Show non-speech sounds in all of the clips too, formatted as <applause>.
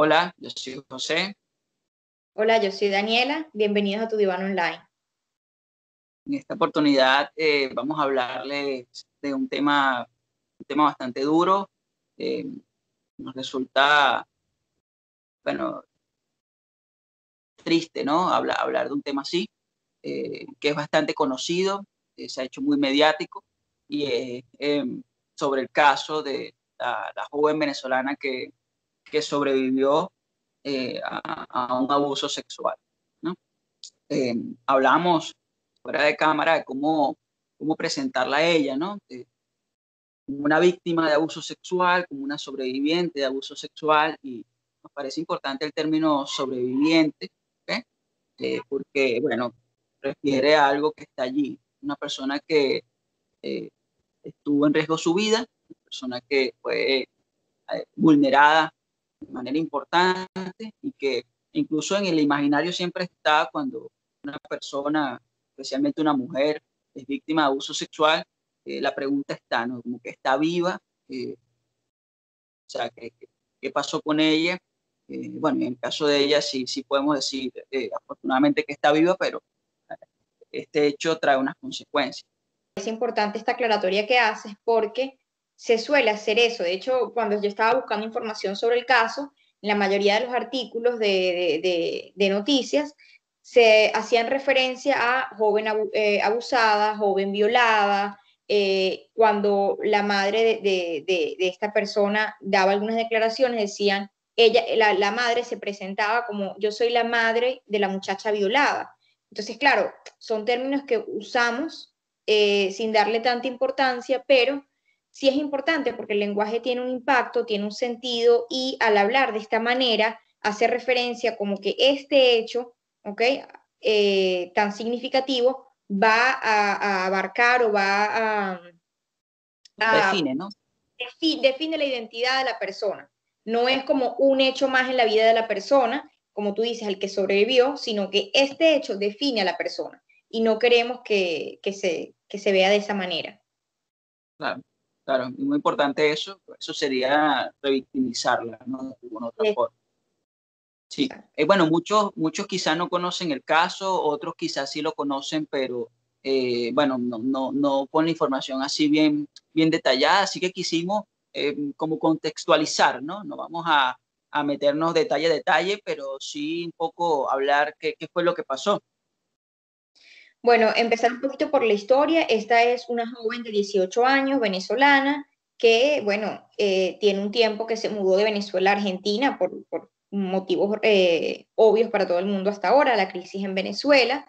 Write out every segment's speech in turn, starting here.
Hola, yo soy José. Hola, yo soy Daniela. Bienvenidos a tu diván online. En esta oportunidad eh, vamos a hablarles de un tema, un tema bastante duro. Eh, nos resulta, bueno, triste, ¿no? Hablar, hablar de un tema así, eh, que es bastante conocido, se ha hecho muy mediático, y es em, sobre el caso de la, la joven venezolana que, que sobrevivió eh, a, un abuso sexual. Eh, hablamos fuera de cámara de cómo, cómo presentarla a ella, ¿no? como una víctima de abuso sexual, como una sobreviviente de abuso sexual, y nos parece importante el término sobreviviente, eh, porque, bueno, refiere a algo que está allí, una persona que estuvo en riesgo su vida, una persona que fue vulnerada de manera importante y que incluso en el imaginario siempre está cuando una persona, especialmente una mujer, es víctima de abuso sexual, eh, la pregunta está, ¿no? Como que está viva, eh, o sea, ¿qué, ¿qué, pasó con ella? Eh, bueno, en el caso de ella sí, sí podemos decir afortunadamente que está viva, pero este hecho trae unas consecuencias. Es importante esta aclaratoria que haces porque se suele hacer eso. De hecho, cuando yo estaba buscando información sobre el caso, en la mayoría de los artículos de, noticias se hacían referencia a joven eh, abusada, joven violada, eh, cuando la madre de, esta persona daba algunas declaraciones, decían, ella, la, madre se presentaba como yo soy la madre de la muchacha violada. Entonces, claro, son términos que usamos eh, sin darle tanta importancia, pero sí es importante porque el lenguaje tiene un impacto, tiene un sentido y al hablar de esta manera hace referencia como que este hecho, ¿ok? Eh, tan significativo va a, abarcar o va a... define, ¿no? define la identidad de la persona. No es como un hecho más en la vida de la persona, como tú dices, el que sobrevivió, sino que este hecho define a la persona y no queremos que, se, que se vea de esa manera. Claro. Claro, muy importante eso. Eso sería revictimizarla, ¿no? De otra forma. Sí. Eh, bueno, muchos, muchos quizás no conocen el caso, otros quizás sí lo conocen, pero eh, bueno, no, no, no con la información así bien, bien detallada, así que quisimos eh, como contextualizar, ¿no? No vamos a, a, meternos detalle a detalle, pero sí un poco hablar qué, qué fue lo que pasó. Bueno, empezar un poquito por la historia. Esta es una joven de 18 años, venezolana, que, bueno, eh, tiene un tiempo que se mudó de Venezuela a Argentina por, motivos eh, obvios para todo el mundo hasta ahora, la crisis en Venezuela.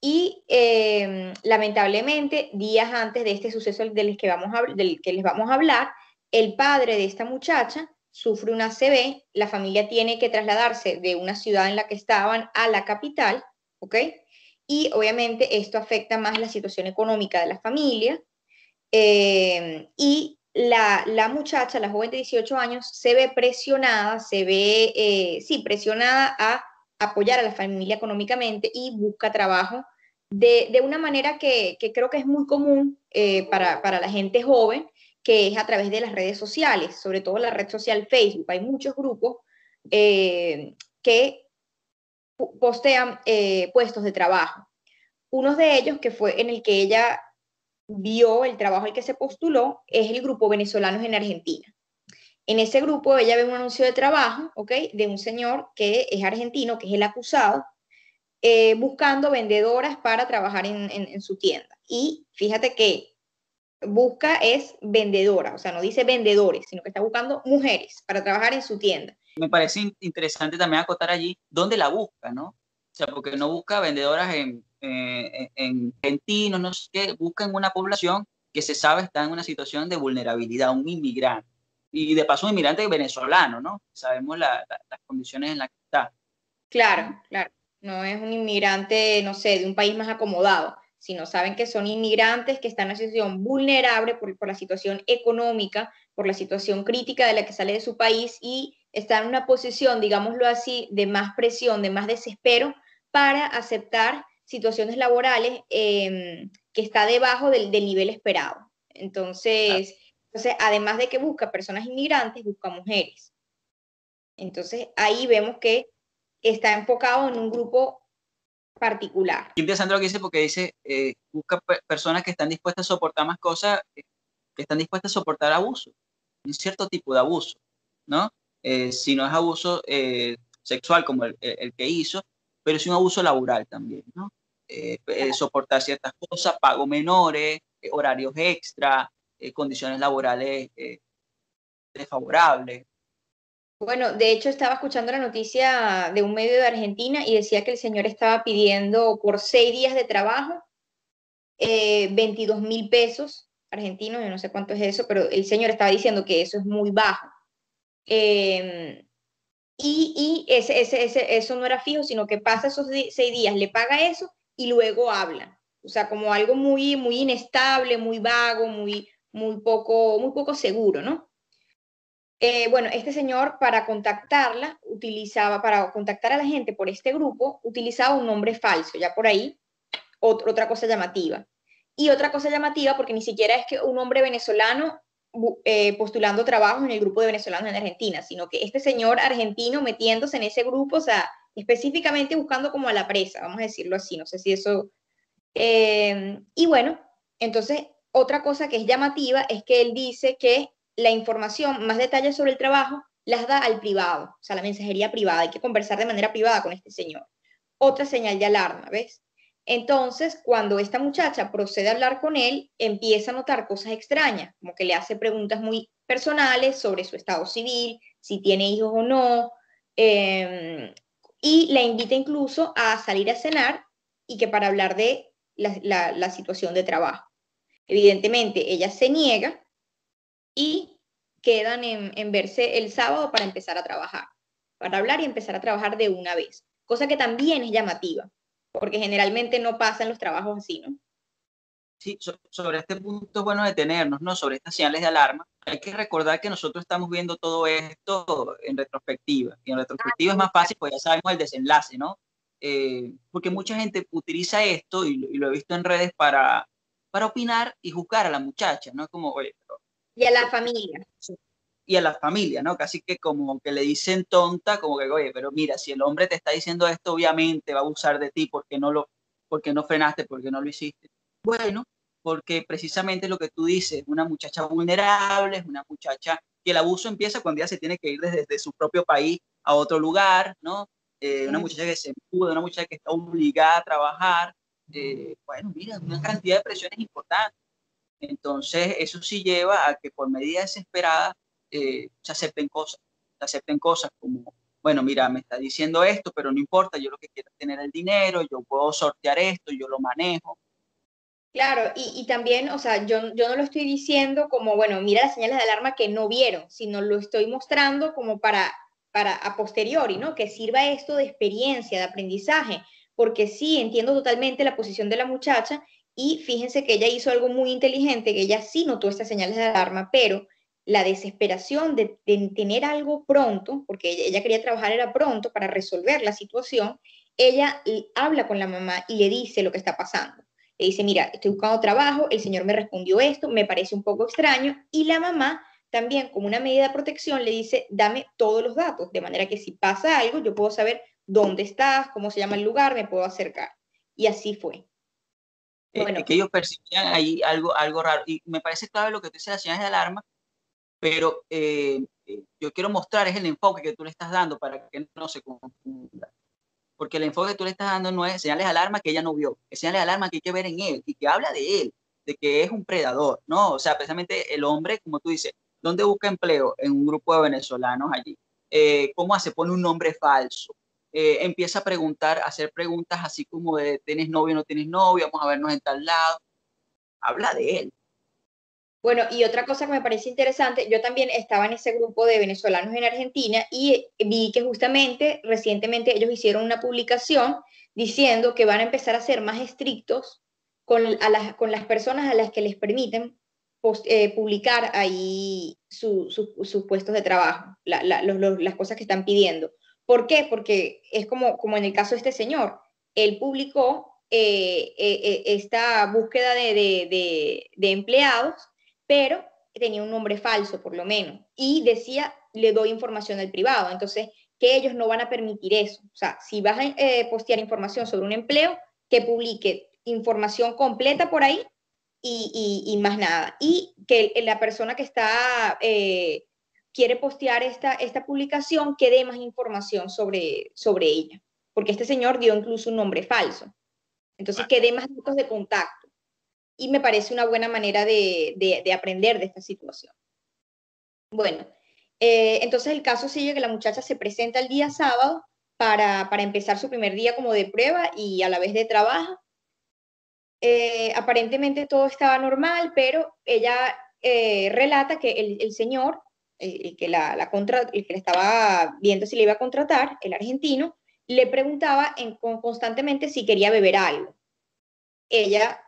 Y em, lamentablemente, días antes de este suceso del que, vamos a, del que les vamos a hablar, el padre de esta muchacha sufre una ACV, la familia tiene que trasladarse de una ciudad en la que estaban a la capital, ¿ok? Y obviamente esto afecta más la situación económica de la familia. Eh, y la, la, muchacha, la joven de 18 años, se ve presionada, se ve, eh, sí, presionada a apoyar a la familia económicamente y busca trabajo de, de una manera que, que, creo que es muy común eh, para, para la gente joven, que es a través de las redes sociales, sobre todo la red social Facebook. Hay muchos grupos que postean eh, puestos de trabajo. Uno de ellos, que fue en el que ella vio el trabajo al que se postuló, es el grupo Venezolanos en Argentina. En ese grupo ella ve un anuncio de trabajo, ¿ok? De un señor que es argentino, que es el acusado, eh, buscando vendedoras para trabajar en, en, su tienda. Y fíjate que busca es vendedora, o sea, no dice vendedores, sino que está buscando mujeres para trabajar en su tienda me parece interesante también acotar allí dónde la busca, ¿no? O sea, porque no busca vendedoras en, eh, en argentinos, no sé qué, busca en una población que se sabe está en una situación de vulnerabilidad, un inmigrante. Y de paso un inmigrante venezolano, ¿no? Sabemos las condiciones en las que está. Claro, claro. No es un inmigrante, no sé, de un país más acomodado, sino saben que son inmigrantes que están en una situación vulnerable por, por la situación económica, por la situación crítica de la que sale de su país y está en una posición, digámoslo así, de más presión, de más desespero para aceptar situaciones laborales em, que está debajo del, nivel esperado. Entonces, entonces, además de que busca personas inmigrantes, busca mujeres. Entonces ahí vemos que está enfocado en un grupo particular. interesante lo que dice porque dice, eh, busca personas que están dispuestas a soportar más cosas, eh, que están dispuestas a soportar abuso, un cierto tipo de abuso, ¿no? Eh, si no es abuso sexual como el, que hizo, pero es un abuso laboral también, ¿no? soportar ciertas cosas, pago menores, horarios extra, condiciones laborales desfavorables. Bueno, de hecho estaba escuchando la noticia de un medio de Argentina y decía que el señor estaba pidiendo por seis días de trabajo 22 eh, mil pesos argentinos, yo no sé cuánto es eso, pero el señor estaba diciendo que eso es muy bajo. Em, y, ese, ese, eso no era fijo, sino que pasa esos seis días, le paga eso y luego habla. O sea, como algo muy, muy inestable, muy vago, muy, muy, poco, muy poco seguro, ¿no? Eh, bueno, este señor para contactarla utilizaba, para contactar a la gente por este grupo, utilizaba un nombre falso, ya por ahí, otra cosa llamativa. Y otra cosa llamativa, porque ni siquiera es que un hombre venezolano eh, postulando trabajo en el grupo de venezolanos en Argentina, sino que este señor argentino metiéndose en ese grupo, o sea, específicamente buscando como a la presa, vamos a decirlo así, no sé si eso... Eh, y bueno, entonces, otra cosa que es llamativa es que él dice que la información, más detalles sobre el trabajo, las da al privado, o sea, la mensajería privada. Hay que conversar de manera privada con este señor. Otra señal de alarma, ¿ves? Entonces, cuando esta muchacha procede a hablar con él, empieza a notar cosas extrañas, como que le hace preguntas muy personales sobre su estado civil, si tiene hijos o no, em, y la invita incluso a salir a cenar y que para hablar de la situación de trabajo. Evidentemente, ella se niega y quedan en, verse el sábado para empezar a trabajar, para hablar y empezar a trabajar de una vez, cosa que también es llamativa, porque generalmente no pasa en los trabajos así, ¿no? Sí, sobre este punto es bueno detenernos, ¿no? Sobre estas señales de alarma. Hay que recordar que nosotros estamos viendo todo esto en retrospectiva. Y en retrospectiva es más fácil, pues ya sabemos el desenlace, ¿no? Eh, porque mucha gente utiliza esto, y, lo he visto en redes, para, para opinar y juzgar a la muchacha, ¿no? Es como, oye, y a la familia. Y a la familia, ¿no? Casi que como que le dicen tonta, como que, oye, pero mira, si el hombre te está diciendo esto, obviamente va a abusar de ti porque no lo, porque no frenaste, porque no lo hiciste. Bueno, porque precisamente lo que tú dices, una muchacha vulnerable, es una muchacha que el abuso empieza cuando ella se tiene que ir desde, su propio país a otro lugar, ¿no? Eh, una muchacha que se muda, una muchacha que está obligada a trabajar. Eh, bueno, mira, una cantidad de presiones importantes. Entonces, eso sí lleva a que por medida desesperada eh, se acepten cosas, se acepten cosas como, bueno, mira, me está diciendo esto, pero no importa, yo lo que quiero es tener el dinero, yo puedo sortear esto, yo lo manejo. Claro, y, también, o sea, yo, yo no lo estoy diciendo como, bueno, mira las señales de alarma que no vieron, sino lo estoy mostrando como para, para a posteriori, ¿no? Que sirva esto de experiencia, de aprendizaje, porque sí, entiendo totalmente la posición de la muchacha y fíjense que ella hizo algo muy inteligente, que ella sí notó estas señales de alarma, pero la desesperación de, tener algo pronto, porque ella, quería trabajar era pronto para resolver la situación, ella habla con la mamá y le dice lo que está pasando. Le dice, mira, estoy buscando trabajo, el señor me respondió esto, me parece un poco extraño, y la mamá también como una medida de protección le dice, dame todos los datos, de manera que si pasa algo, yo puedo saber dónde estás, cómo se llama el lugar, me puedo acercar. Y así fue. Eh, que ellos percibían ahí algo, algo raro. Y me parece clave lo que tú dices, las señales de alarma, pero eh, eh, yo quiero mostrar es el enfoque que tú le estás dando para que no se confunda. Porque el enfoque que tú le estás dando no es señales de alarma que ella no vio, es señales de alarma que hay que ver en él y que habla de él, de que es un predador, ¿no? O sea, precisamente el hombre, como tú dices, ¿dónde busca empleo? En un grupo de venezolanos allí. ¿Cómo hace? Pone un nombre falso. Eh, empieza a preguntar, a hacer preguntas así como de, ¿tienes novio o no tienes novio? Vamos a vernos en tal lado. Habla de él. Bueno, y otra cosa que me parece interesante, yo también estaba en ese grupo de venezolanos en Argentina y vi que justamente recientemente ellos hicieron una publicación diciendo que van a empezar a ser más estrictos con, las, con las personas a las que les permiten eh, publicar ahí sus puestos de trabajo, las cosas que están pidiendo. ¿Por qué? Porque es como, como en el caso de este señor, él publicó eh, eh, eh, esta búsqueda de, empleados, pero tenía un nombre falso por lo menos, y decía le doy información al privado. Entonces, que ellos no van a permitir eso. O sea, si vas a eh, postear información sobre un empleo, que publique información completa por ahí y, más nada. Y que la persona que está, eh, quiere postear esta, esta publicación, que dé más información sobre, sobre ella. Porque este señor dio incluso un nombre falso. Entonces, que dé más datos de contacto. Y me parece una buena manera de, de aprender de esta situación. Bueno, eh, entonces el caso sigue que la muchacha se presenta el día sábado para, empezar su primer día como de prueba y a la vez de trabajo. Eh, aparentemente todo estaba normal, pero ella eh, relata que el, señor, el, que la, contra, el que le estaba viendo si le iba a contratar, el argentino, le preguntaba en, constantemente si quería beber algo. Ella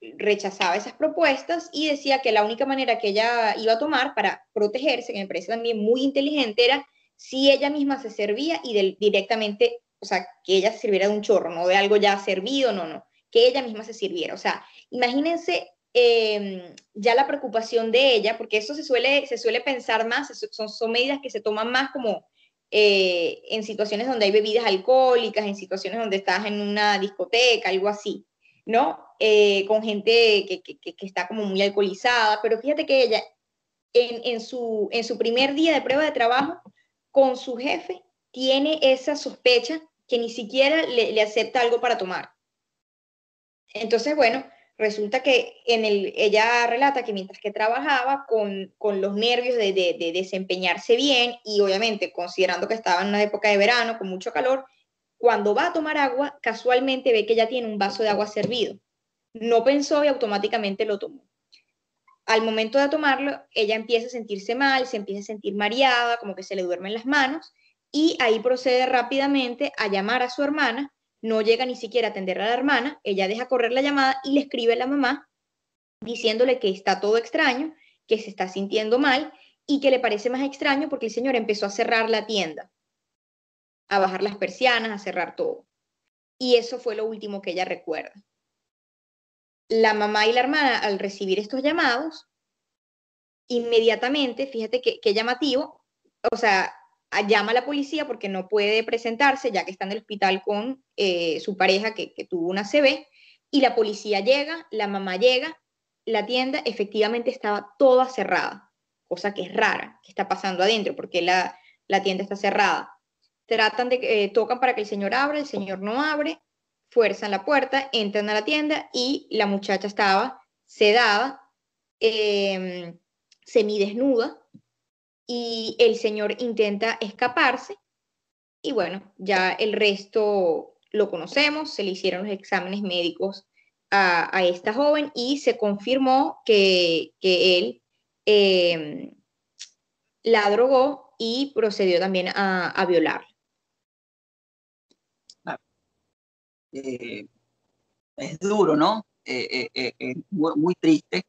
rechazaba esas propuestas y decía que la única manera que ella iba a tomar para protegerse, que me parece también muy inteligente, era si ella misma se servía y directamente, o sea, que ella se sirviera de un chorro, no de algo ya servido, no, no, que ella misma se sirviera. O sea, imagínense em, ya la preocupación de ella, porque eso se suele, se suele pensar más, son, medidas que se toman más como eh, en situaciones donde hay bebidas alcohólicas, en situaciones donde estás en una discoteca, algo así. ¿No? Eh, con gente que, está como muy alcoholizada, pero fíjate que ella en, su, en su primer día de prueba de trabajo con su jefe tiene esa sospecha que ni siquiera le, acepta algo para tomar. Entonces, bueno, resulta que en el, ella relata que mientras que trabajaba con, los nervios de, de, desempeñarse bien y obviamente considerando que estaba en una época de verano con mucho calor, cuando va a tomar agua, casualmente ve que ya tiene un vaso de agua servido. No pensó y automáticamente lo tomó. Al momento de tomarlo, ella empieza a sentirse mal, se empieza a sentir mareada, como que se le duermen las manos, y ahí procede rápidamente a llamar a su hermana. No llega ni siquiera a atender a la hermana, ella deja correr la llamada y le escribe a la mamá diciéndole que está todo extraño, que se está sintiendo mal y que le parece más extraño porque el señor empezó a cerrar la tienda a bajar las persianas, a cerrar todo. Y eso fue lo último que ella recuerda. La mamá y la hermana, al recibir estos llamados, inmediatamente, fíjate qué llamativo, o sea, llama a la policía porque no puede presentarse ya que está en el hospital con eh, su pareja que, tuvo una CB, y la policía llega, la mamá llega, la tienda efectivamente estaba toda cerrada, cosa que es rara, que está pasando adentro, porque la, la tienda está cerrada tratan de, eh, tocan para que el señor abra, el señor no abre, fuerzan la puerta, entran a la tienda y la muchacha estaba sedada, em, semidesnuda, y el señor intenta escaparse, y bueno, ya el resto lo conocemos, se le hicieron los exámenes médicos a, esta joven y se confirmó que, él em, la drogó y procedió también a, a violarla. Eh, es duro, ¿no? Eh, eh, muy, triste.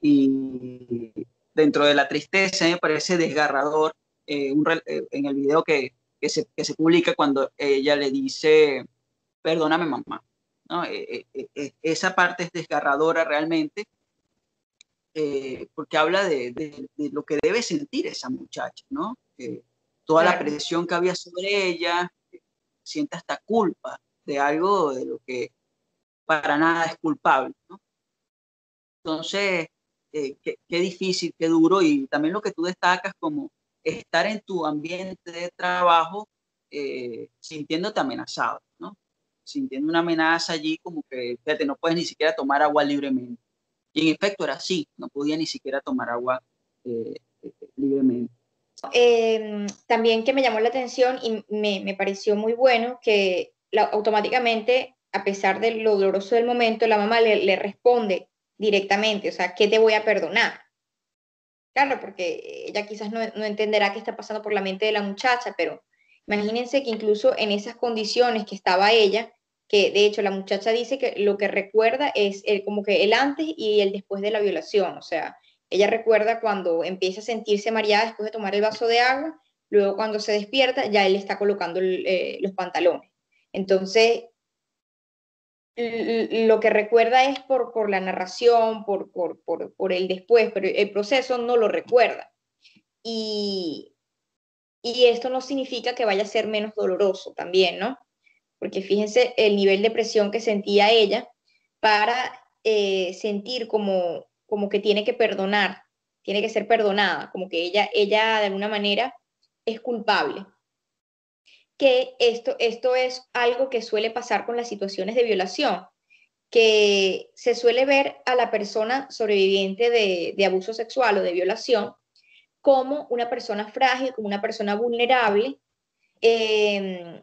Y dentro de la tristeza me parece desgarrador en el video que, se, publica cuando ella le dice, perdóname mamá. ¿no? esa parte es desgarradora realmente. porque habla de, lo que debe sentir esa muchacha, ¿no? toda la presión que había sobre ella, siente hasta culpa de algo de lo que para nada es culpable. ¿no? Entonces, eh, qué, difícil, qué duro y también lo que tú destacas como estar en tu ambiente de trabajo eh, sintiéndote amenazado, ¿no? Sintiendo una amenaza allí como que, no puedes ni siquiera tomar agua libremente. Y en efecto era así, no podía ni siquiera tomar agua eh, libremente. Em, también que me llamó la atención y me, me pareció muy bueno que automáticamente, a pesar de lo doloroso del momento, la mamá le, responde directamente, o sea, ¿qué te voy a perdonar? Claro, porque ella quizás no, entenderá qué está pasando por la mente de la muchacha, pero imagínense que incluso en esas condiciones que estaba ella, que de hecho la muchacha dice que lo que recuerda es el, como que el antes y el después de la violación, o sea, ella recuerda cuando empieza a sentirse mareada después de tomar el vaso de agua, luego cuando se despierta ya él está colocando eh, los pantalones. Entonces, lo que recuerda es por, por la narración, por, por, por, el después, pero el proceso no lo recuerda. Y, y esto no significa que vaya a ser menos doloroso también, ¿no? Porque fíjense el nivel de presión que sentía ella para eh, sentir como, como que tiene que perdonar, tiene que ser perdonada, como que ella, ella de alguna manera es culpable. Que esto, esto es algo que suele pasar con las situaciones de violación, que se suele ver a la persona sobreviviente de, abuso sexual o de violación como una persona frágil, como una persona vulnerable, em,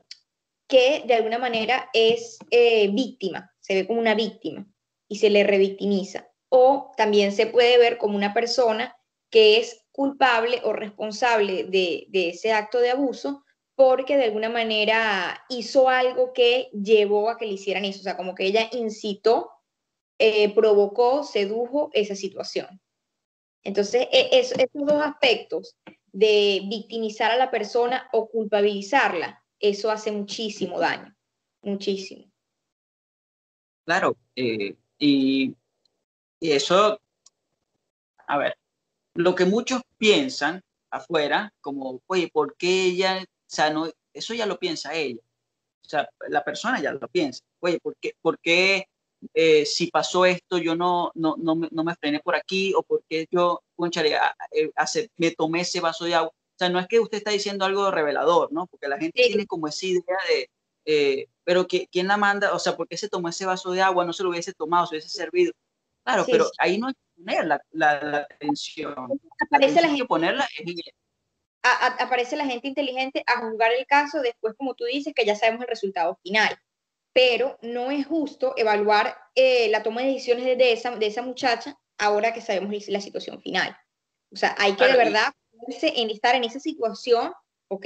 que de alguna manera es eh, víctima, se ve como una víctima y se le revictimiza. O también se puede ver como una persona que es culpable o responsable de, ese acto de abuso porque de alguna manera hizo algo que llevó a que le hicieran eso, o sea, como que ella incitó, eh, provocó, sedujo esa situación. Entonces, e, esos dos aspectos de victimizar a la persona o culpabilizarla, eso hace muchísimo daño, muchísimo. Claro, eh, y, eso, a ver, lo que muchos piensan afuera, como, oye, ¿por qué ella, sea, no, eso ya lo piensa ella, o sea, la persona ya lo piensa, oye, ¿por qué, por qué eh, si pasó esto yo no, no, no, me, no me frené por aquí o por qué yo, conchale, eh, me tomé ese vaso de agua? O sea, no es que usted está diciendo algo revelador, ¿no? Porque la gente tiene como esa idea de, eh, pero ¿quién la manda? O sea, ¿por qué se tomó ese vaso de agua? No se lo hubiese tomado, se hubiese servido. Claro, pero ahí no hay que poner la, la, atención. Aparece la, gente, ponerla aparece la gente inteligente a juzgar el caso después, como tú dices, que ya sabemos el resultado final. Pero no es justo evaluar eh, la toma de decisiones de esa, de esa muchacha ahora que sabemos la situación final. O sea, hay que de verdad en estar en esa situación, ¿ok?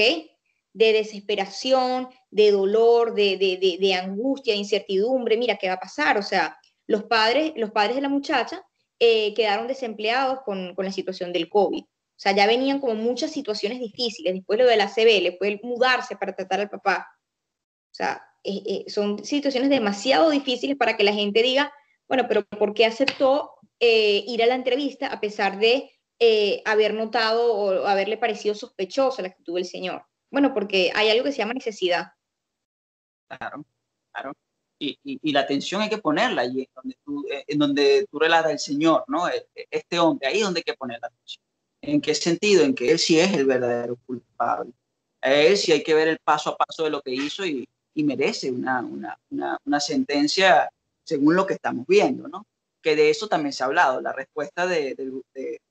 de desesperación, de dolor, de, de, de, angustia, de incertidumbre, mira, ¿qué va a pasar? O sea, los padres, los padres de la muchacha eh, quedaron desempleados con, con, la situación del COVID. O sea, ya venían como muchas situaciones difíciles, después lo de la CB, después mudarse para tratar al papá. O sea, eh, eh, son situaciones demasiado difíciles para que la gente diga, bueno, pero ¿por qué aceptó ir a la entrevista a pesar de haber notado o haberle parecido sospechosa la actitud del señor? Bueno, porque hay algo que se llama necesidad. Claro, claro. Y, y, la atención hay que ponerla allí, en donde tú, eh, en donde tú relatas al Señor, ¿no? E, e, este hombre, ahí es donde hay que poner la atención. ¿En qué sentido? En que él sí es el verdadero culpable. A él sí hay que ver el paso a paso de lo que hizo y, y merece una, una, una, una, sentencia según lo que estamos viendo, ¿no? Que de eso también se ha hablado, la respuesta de, de,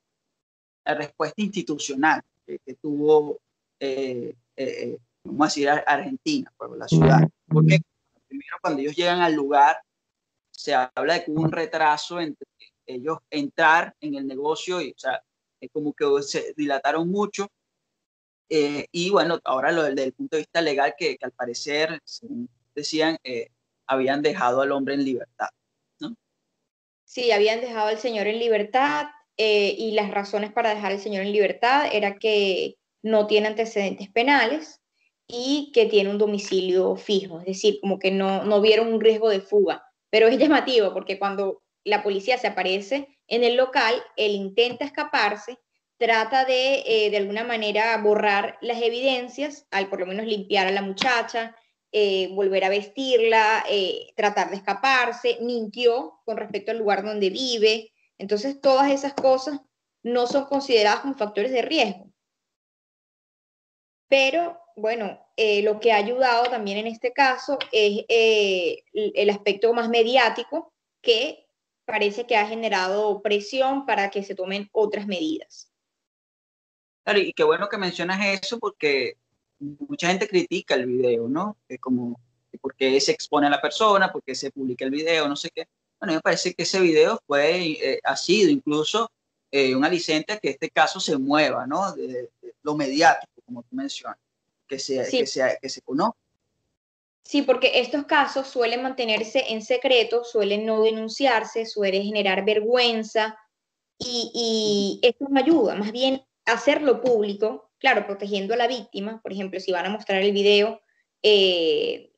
la respuesta institucional que, que tuvo eh, eh, vamos a decir, Argentina, por la ciudad. Porque primero cuando ellos llegan al lugar, se habla de que hubo un retraso entre ellos entrar en el negocio y, o sea, es como que se dilataron mucho. Eh, y bueno, ahora lo desde el punto de vista legal, que, que al parecer, decían, eh, habían dejado al hombre en libertad, ¿no? Sí, habían dejado al señor en libertad eh, y las razones para dejar al señor en libertad era que no tiene antecedentes penales y que tiene un domicilio fijo, es decir, como que no, no vieron un riesgo de fuga. Pero es llamativo porque cuando la policía se aparece en el local, él intenta escaparse, trata de eh, de alguna manera borrar las evidencias, al por lo menos limpiar a la muchacha, eh, volver a vestirla, eh, tratar de escaparse, mintió con respecto al lugar donde vive. Entonces, todas esas cosas no son consideradas como factores de riesgo. Pero bueno, eh, lo que ha ayudado también en este caso es eh, el aspecto más mediático que parece que ha generado presión para que se tomen otras medidas. Claro, y qué bueno que mencionas eso porque mucha gente critica el video, ¿no? como, ¿por qué se expone a la persona? ¿Por qué se publica el video? No sé qué. Bueno, me parece que ese video fue, eh, ha sido incluso un aliciente a que este caso se mueva, ¿no? de lo mediático como tú mencionas, que se, que que se conozca. Sí, porque estos casos suelen mantenerse en secreto, suelen no denunciarse, suelen generar vergüenza y, y esto no ayuda, más bien hacerlo público, claro, protegiendo a la víctima, por ejemplo, si van a mostrar el video, eh,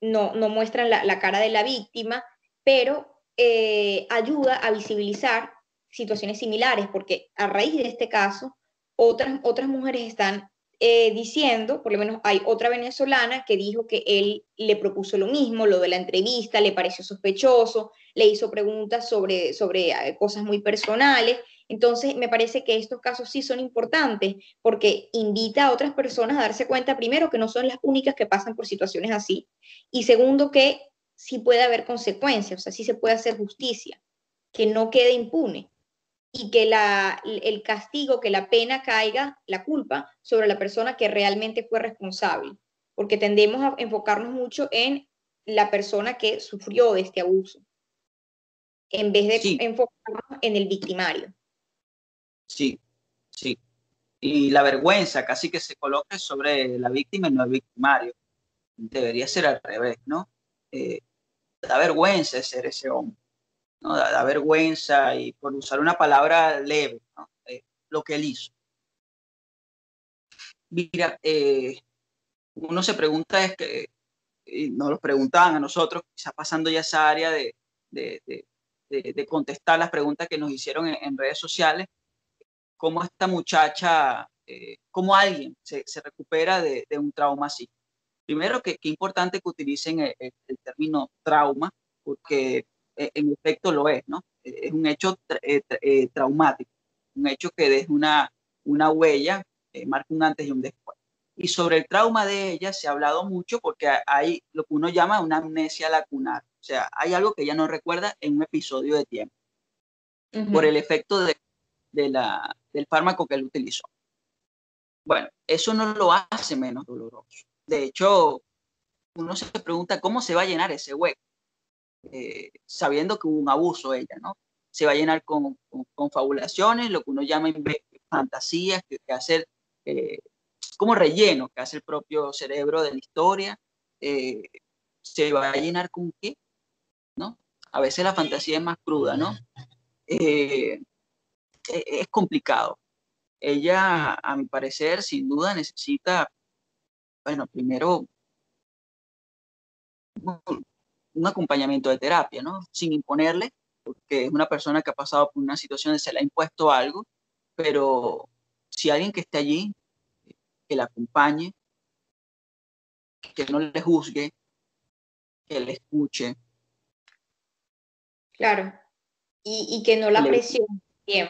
no, no, muestran la, cara de la víctima, pero eh, ayuda a visibilizar situaciones similares, porque a raíz de este caso, otras, otras mujeres están eh, diciendo, por lo menos hay otra venezolana que dijo que él le propuso lo mismo, lo de la entrevista, le pareció sospechoso, le hizo preguntas sobre, sobre eh, cosas muy personales. Entonces, me parece que estos casos sí son importantes porque invita a otras personas a darse cuenta, primero, que no son las únicas que pasan por situaciones así, y segundo, que sí puede haber consecuencias, o sea, sí se puede hacer justicia, que no quede impune y que la, el castigo, que la pena caiga, la culpa, sobre la persona que realmente fue responsable, porque tendemos a enfocarnos mucho en la persona que sufrió de este abuso, en vez de enfocarnos en el victimario. Sí, sí. Y la vergüenza casi que se coloca sobre la víctima y no el victimario. Debería ser al revés, ¿no? Eh, da vergüenza ser ese hombre ¿no? Da, vergüenza y por usar una palabra leve, eh, lo que él hizo. Mira, eh, uno se pregunta, es que y nos lo preguntaban a nosotros, quizá pasando ya esa área de, de, de, contestar las preguntas que nos hicieron en, redes sociales, cómo esta muchacha, eh, cómo alguien se, se recupera de, un trauma así. Primero, que, que importante que utilicen el, el, término trauma, porque eh, en efecto lo es, ¿no? Eh, es un hecho eh, traumático, un hecho que deja una, una huella, marca un antes y un después. Y sobre el trauma de ella se ha hablado mucho porque hay lo que uno llama una amnesia lacunar, o sea, hay algo que ella no recuerda en un episodio de tiempo, por el efecto de, de la, del fármaco que él utilizó. Bueno, eso no lo hace menos doloroso. De hecho, uno se pregunta cómo se va a llenar ese hueco. Eh, sabiendo que hubo un abuso ella, ¿no? Se va a llenar con, con, fabulaciones, lo que uno llama fantasías, que, hace eh, como relleno que hace el propio cerebro de la historia. Eh, se va a llenar con qué, ¿no? A veces la fantasía es más cruda, ¿no? E, es complicado. Ella, a mi parecer, sin duda necesita, bueno, primero un acompañamiento de terapia, ¿no? Sin imponerle, porque es una persona que ha pasado por una situación de se le ha impuesto algo, pero si alguien que esté allí, que la acompañe, que no le juzgue, que le escuche. Claro, y, que no la presione bien,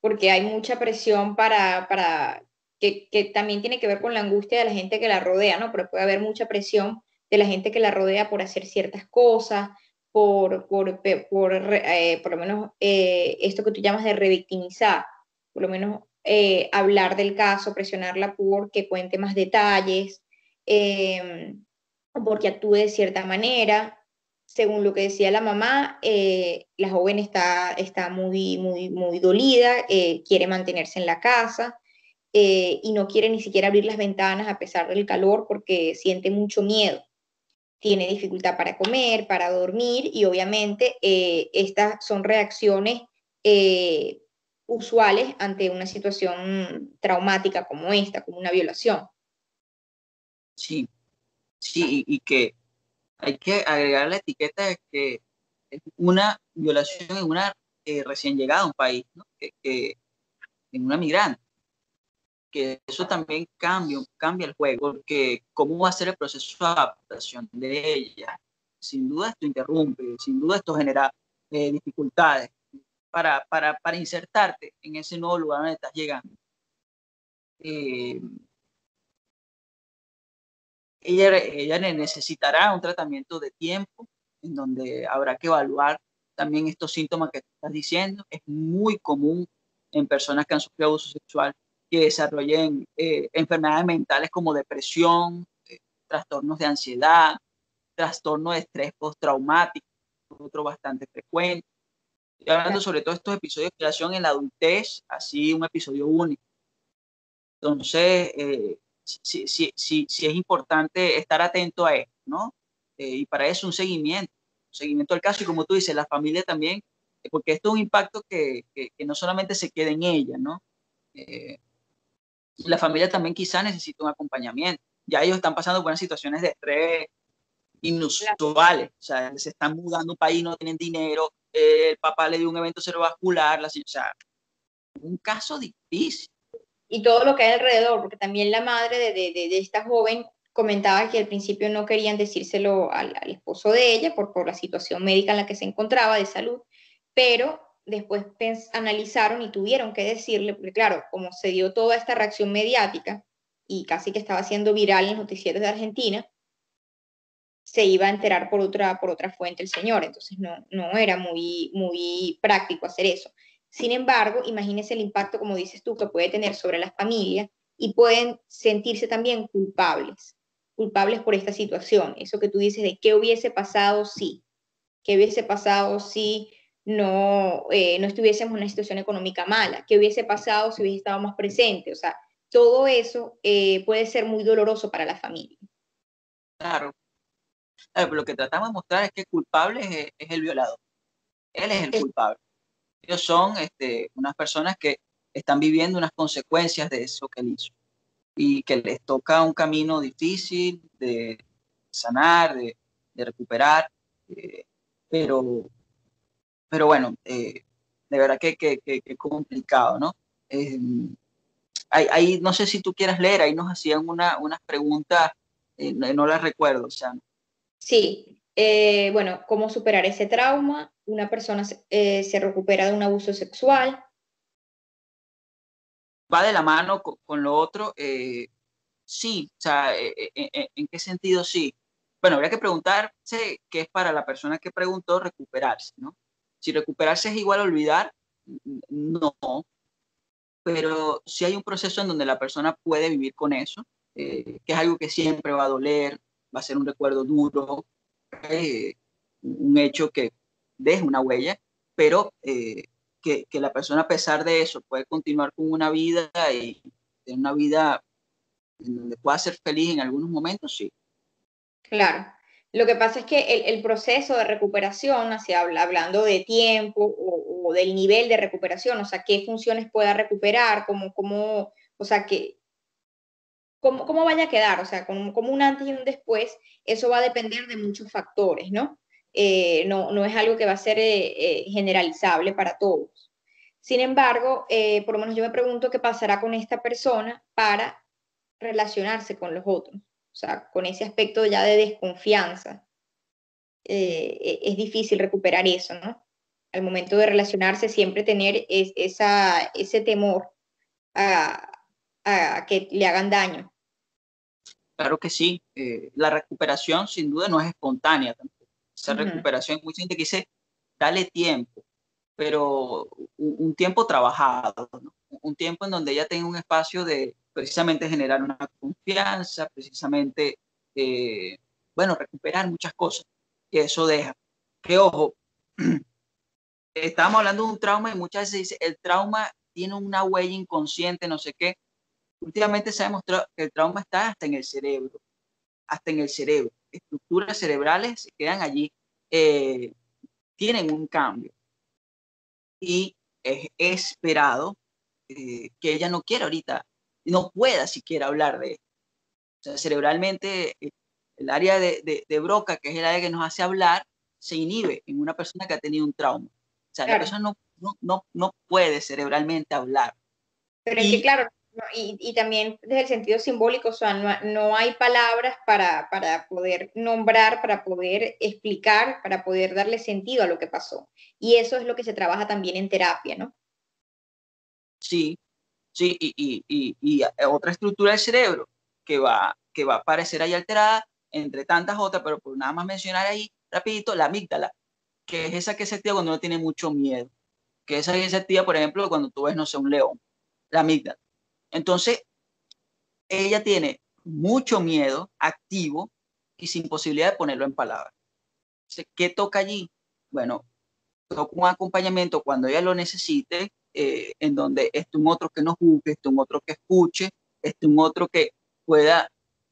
porque hay mucha presión para, para que, que, también tiene que ver con la angustia de la gente que la rodea, ¿no? Pero puede haber mucha presión de la gente que la rodea por hacer ciertas cosas, por, por, por, eh, por lo menos eh, esto que tú llamas de revictimizar, por lo menos eh, hablar del caso, presionarla por que cuente más detalles, em, porque actúe de cierta manera. Según lo que decía la mamá, la joven está, está muy, muy, muy dolida, quiere mantenerse en la casa, y no quiere ni siquiera abrir las ventanas a pesar del calor porque siente mucho miedo tiene dificultad para comer, para dormir y obviamente eh, estas son reacciones eh, usuales ante una situación traumática como esta, como una violación. Sí, sí, y, que hay que agregar la etiqueta de que una violación en una eh, recién llegada a un país, ¿no? que, en una migrante que eso también cambia, cambia el juego, porque cómo va a ser el proceso de adaptación de ella. Sin duda esto interrumpe, sin duda esto genera eh, dificultades para, para, para, insertarte en ese nuevo lugar donde estás llegando. Eh, ella, ella necesitará un tratamiento de tiempo en donde habrá que evaluar también estos síntomas que estás diciendo. Es muy común en personas que han sufrido abuso sexual que desarrollen eh, enfermedades mentales como depresión, eh, trastornos de ansiedad, trastorno de estrés postraumático, otro bastante frecuente. Estoy hablando sobre todo estos episodios de creación en la adultez, así un episodio único. Entonces, eh, sí, sí, sí, sí, es importante estar atento a esto, ¿no? y para eso un seguimiento, un seguimiento del caso y como tú dices, la familia también, porque esto es un impacto que, que, que no solamente se queda en ella, ¿no? La familia también quizá necesita un acompañamiento. Ya ellos están pasando unas situaciones de estrés inusuales, o sea, se están mudando un país, no tienen dinero, el papá le dio un evento cerebrovascular, la, o sea, un caso difícil. y todo lo que hay alrededor, porque también la madre de, de, de esta joven comentaba que al principio no querían decírselo al, al esposo de ella por, por, la situación médica en la que se encontraba de salud, pero después analizaron y tuvieron que decirle, porque claro, como se dio toda esta reacción mediática y casi que estaba siendo viral en los noticieros de Argentina, se iba a enterar por otra, por otra fuente el señor, entonces no, no era muy, muy práctico hacer eso. Sin embargo, imagínese el impacto, como dices tú, que puede tener sobre las familias y pueden sentirse también culpables, culpables por esta situación. Eso que tú dices de qué hubiese pasado si, qué hubiese pasado si no, eh, no estuviésemos en una situación económica mala, qué hubiese pasado si hubiese estado más presente. O sea, todo eso eh, puede ser muy doloroso para la familia. Claro. lo que tratamos de mostrar es que el culpable es, es el violador. Él es el culpable. Ellos son este, unas personas que están viviendo unas consecuencias de eso que él hizo y que les toca un camino difícil de sanar, de, de recuperar, eh, pero pero bueno, eh, de verdad que, que, que, complicado, ¿no? Eh, ahí, no sé si tú quieras leer, ahí nos hacían una, unas preguntas, eh, no, las recuerdo, o sea. Sí, eh, bueno, ¿cómo superar ese trauma? Una persona se, se recupera de un abuso sexual. Va de la mano con, con lo otro, sí, o sea, ¿en qué sentido sí? Bueno, habría que preguntarse qué es para la persona que preguntó recuperarse, ¿no? Si recuperarse es igual a olvidar, no. Pero si hay un proceso en donde la persona puede vivir con eso, eh, que es algo que siempre va a doler, va a ser un recuerdo duro, eh, un hecho que deja una huella, pero eh, que, que, la persona a pesar de eso puede continuar con una vida y tener una vida en donde pueda ser feliz en algunos momentos, sí. Claro. Lo que pasa es que el, proceso de recuperación, hacia, hablando de tiempo o, del nivel de recuperación, o sea, qué funciones pueda recuperar, cómo, cómo o sea, cómo, cómo vaya a quedar, o sea, como, un antes y un después, eso va a depender de muchos factores, ¿no? Eh, no, no es algo que va a ser eh, eh, generalizable para todos. Sin embargo, por lo menos yo me pregunto qué pasará con esta persona para relacionarse con los otros o sea, con ese aspecto ya de desconfianza, eh, e, es difícil recuperar eso, ¿no? Al momento de relacionarse, siempre tener es, esa, ese temor a, a, que le hagan daño. Claro que sí, eh, la recuperación sin duda no es espontánea tampoco. Esa uh -huh. recuperación, mucha gente que dice, dale tiempo, pero un, un tiempo trabajado, ¿no? un tiempo en donde ella tenga un espacio de, precisamente generar una confianza, precisamente, eh, bueno, recuperar muchas cosas que eso deja. Que ojo, <clears throat> estamos hablando de un trauma y muchas veces dice, el trauma tiene una huella inconsciente, no sé qué. Últimamente se ha demostrado que el trauma está hasta en el cerebro, hasta en el cerebro. Estructuras cerebrales se quedan allí, eh, tienen un cambio. Y es esperado eh, que ella no quiera ahorita no pueda siquiera hablar de esto. O sea, cerebralmente, eh, el área de, de, de, Broca, que es el área que nos hace hablar, se inhibe en una persona que ha tenido un trauma. O sea, claro. la persona no, no, no, no, puede cerebralmente hablar. Pero y, es que, claro, y, y, también desde el sentido simbólico, o sea, no, no hay palabras para, para poder nombrar, para poder explicar, para poder darle sentido a lo que pasó. Y eso es lo que se trabaja también en terapia, ¿no? Sí, ¿sí? Y, y, y, otra estructura del cerebro que va, que va a aparecer ahí alterada, entre tantas otras, pero por nada más mencionar ahí rapidito, la amígdala, que es esa que se activa cuando uno tiene mucho miedo, que esa que se activa, por ejemplo, cuando tú ves, no sé, un león, la amígdala. Entonces, ella tiene mucho miedo activo y sin posibilidad de ponerlo en palabras. ¿Qué toca allí? Bueno, toca un acompañamiento cuando ella lo necesite, eh, en donde esté un otro que no juzgue, esté un otro que escuche, esté un otro que pueda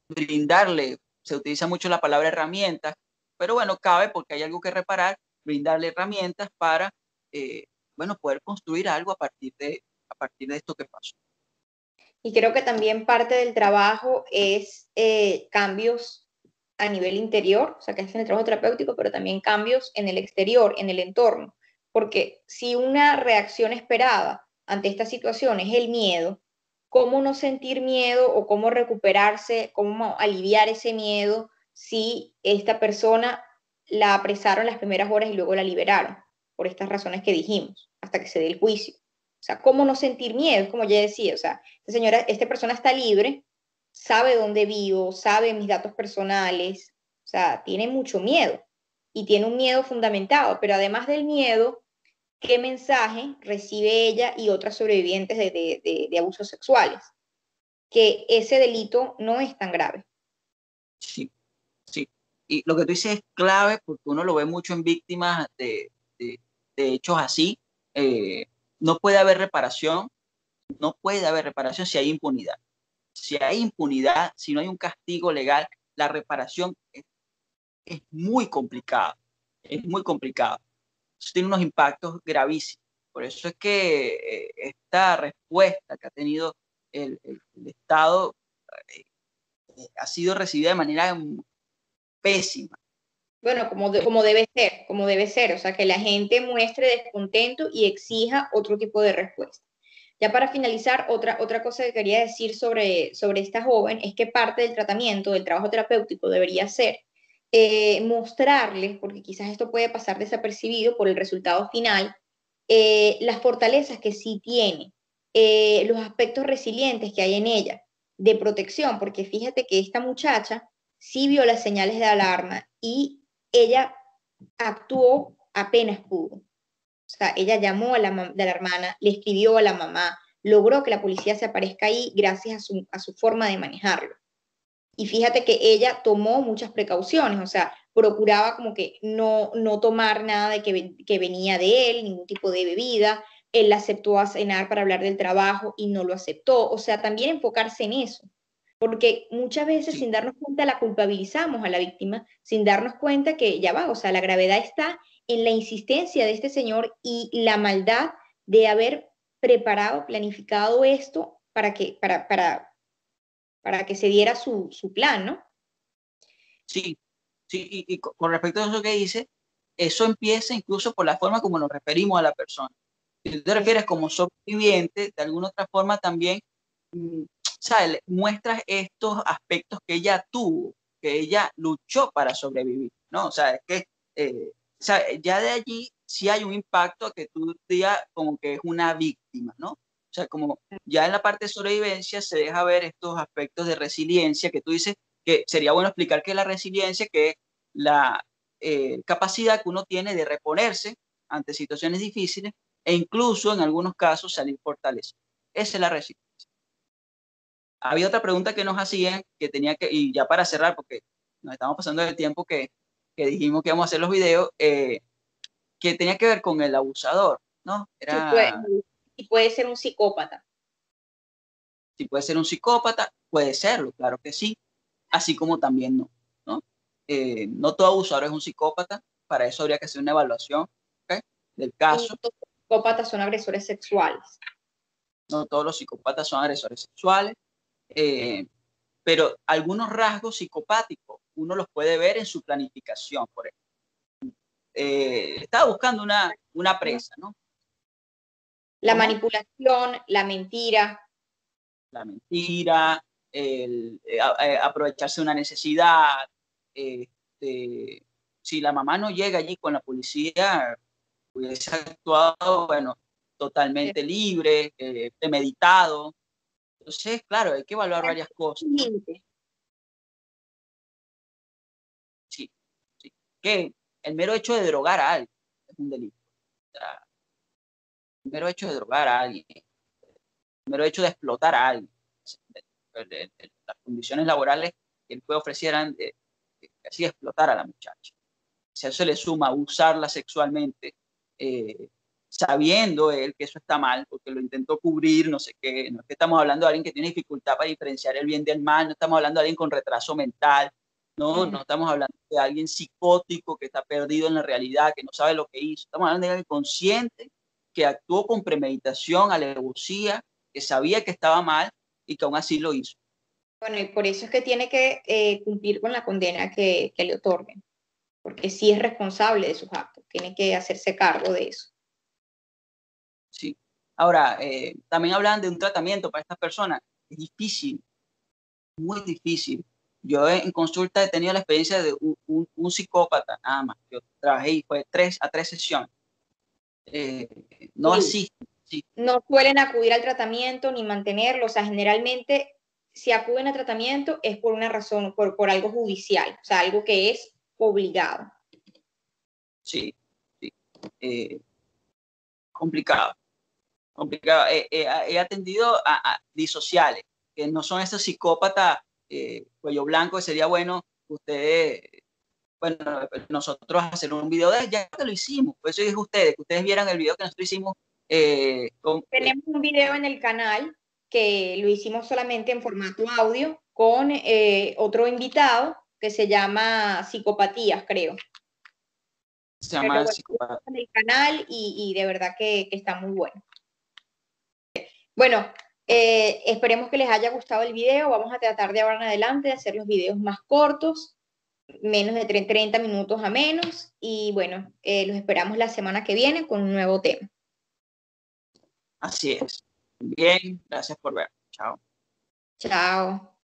brindarle, se utiliza mucho la palabra herramientas, pero bueno, cabe porque hay algo que reparar, brindarle herramientas para, eh, bueno, poder construir algo a partir, de, a partir de esto que pasó. Y creo que también parte del trabajo es eh, cambios a nivel interior, o sea, que es en el trabajo terapéutico, pero también cambios en el exterior, en el entorno. Porque si una reacción esperada ante esta situación es el miedo, cómo no sentir miedo o cómo recuperarse, cómo aliviar ese miedo si esta persona la apresaron las primeras horas y luego la liberaron, por estas razones que dijimos, hasta que se dé el juicio. O sea, cómo no sentir miedo, como ya decía, o sea, señora, esta persona está libre, sabe dónde vivo, sabe mis datos personales, o sea, tiene mucho miedo y tiene un miedo fundamentado, pero además del miedo, ¿qué mensaje recibe ella y otras sobrevivientes de, abusos sexuales? Que ese delito no es tan grave. Sí, sí. Y lo que tú dices es clave porque uno lo ve mucho en víctimas de, hechos así. Eh, no puede haber reparación, no puede haber reparación si hay impunidad. Si hay impunidad, si no hay un castigo legal, la reparación es es muy complicado, es muy complicado. Eso tiene unos impactos gravísimos. Por eso es que eh, esta respuesta que ha tenido el, Estado eh, ha sido recibida de manera pésima. Bueno, como, como debe ser, como debe ser, o sea, que la gente muestre descontento y exija otro tipo de respuesta. Ya para finalizar, otra, otra cosa que quería decir sobre, sobre esta joven es que parte del tratamiento, del trabajo terapéutico, debería ser eh, mostrarles, porque quizás esto puede pasar desapercibido por el resultado final, eh, las fortalezas que sí tiene, eh, los aspectos resilientes que hay en ella, de protección, porque fíjate que esta muchacha sí vio las señales de alarma y ella actuó apenas pudo. O sea, ella llamó a la, de la hermana, le escribió a la mamá, logró que la policía se aparezca ahí gracias a su, a su forma de manejarlo. Y fíjate que ella tomó muchas precauciones, o sea, procuraba como que no, no tomar nada de que, que venía de él, ningún tipo de bebida. Él la aceptó a cenar para hablar del trabajo y no lo aceptó. O sea, también enfocarse en eso. Porque muchas veces sin darnos cuenta la culpabilizamos a la víctima, sin darnos cuenta que ya va, o sea, la gravedad está en la insistencia de este señor y la maldad de haber preparado, planificado esto para que, para, para, para que se diera su, su plan, ¿no? Sí, sí, y, con respecto a eso que dice, eso empieza incluso por la forma como nos referimos a la persona. Si tú te refieres como sobreviviente, de alguna otra forma también, mm, ¿sabes? muestras estos aspectos que ella tuvo, que ella luchó para sobrevivir, ¿no? O sea, es que eh, o sea, ya de allí sí hay un impacto a que tú digas como que es una víctima, ¿no? O sea, como ya en la parte de sobrevivencia se deja ver estos aspectos de resiliencia que tú dices que sería bueno explicar qué es la resiliencia, que es la eh, capacidad que uno tiene de reponerse ante situaciones difíciles e incluso en algunos casos salir fortalecido. Esa es la resiliencia. Había otra pregunta que nos hacían que tenía que, y ya para cerrar, porque nos estamos pasando el tiempo que, que dijimos que íbamos a hacer los videos, eh, que tenía que ver con el abusador, ¿no? Era, y puede ser un psicópata. Si puede ser un psicópata, puede serlo, claro que sí, así como también no. No, eh, no todo abusador es un psicópata, para eso habría que hacer una evaluación del caso. No todos los psicópatas son agresores sexuales. No todos los psicópatas son agresores sexuales, eh, pero algunos rasgos psicopáticos uno los puede ver en su planificación, por ejemplo. Eh, estaba buscando una, una presa, ¿no? La manipulación, la mentira. La mentira, el, eh, eh, aprovecharse de una necesidad. Este, si la mamá no llega allí con la policía, hubiese actuado, bueno, totalmente libre, eh, premeditado. Entonces, claro, hay que evaluar varias cosas. Sí, sí. Que el mero hecho de drogar a alguien es un delito el mero hecho de drogar a alguien, el mero hecho de explotar a alguien, las condiciones laborales que él fue ofrecieran de, así explotar a la muchacha. Si a eso le suma usarla sexualmente, eh, sabiendo él que eso está mal, porque lo intentó cubrir, no sé qué, no es que estamos hablando de alguien que tiene dificultad para diferenciar el bien del mal, no estamos hablando de alguien con retraso mental, no, no estamos hablando de alguien psicótico que está perdido en la realidad, que no sabe lo que hizo, estamos hablando de alguien consciente que actuó con premeditación, alevosía, que sabía que estaba mal y que aún así lo hizo. Bueno, y por eso es que tiene que eh, cumplir con la condena que, que, le otorguen, porque sí es responsable de sus actos, tiene que hacerse cargo de eso. Sí, Ahora, eh, también hablan de un tratamiento para estas personas. Es difícil, muy difícil. Yo en consulta he tenido la experiencia de un, psicópata, nada más. Yo trabajé y fue tres a tres sesiones. Eh, no así. No suelen acudir al tratamiento ni mantenerlo. O sea, generalmente si acuden a tratamiento es por una razón, por, por algo judicial, o sea, algo que es obligado. Sí, sí. Eh, complicado. Complicado. he atendido a, disociales, que no son esos psicópatas eh, cuello blanco, que sería bueno ustedes, bueno, nosotros hacer un video de ya que lo hicimos, por eso es ustedes, que ustedes vieran el video que nosotros hicimos. Eh, Tenemos un video en el canal que lo hicimos solamente en formato audio con eh, otro invitado que se llama Psicopatías, creo. Se llama Psicopatías. En el canal y, de verdad que, está muy bueno. Bueno, eh, esperemos que les haya gustado el video. Vamos a tratar de ahora en adelante de hacer los videos más cortos, menos de 30 minutos a menos. Y bueno, eh, los esperamos la semana que viene con un nuevo tema. Así es. Bien, gracias por ver. Chao. Chao.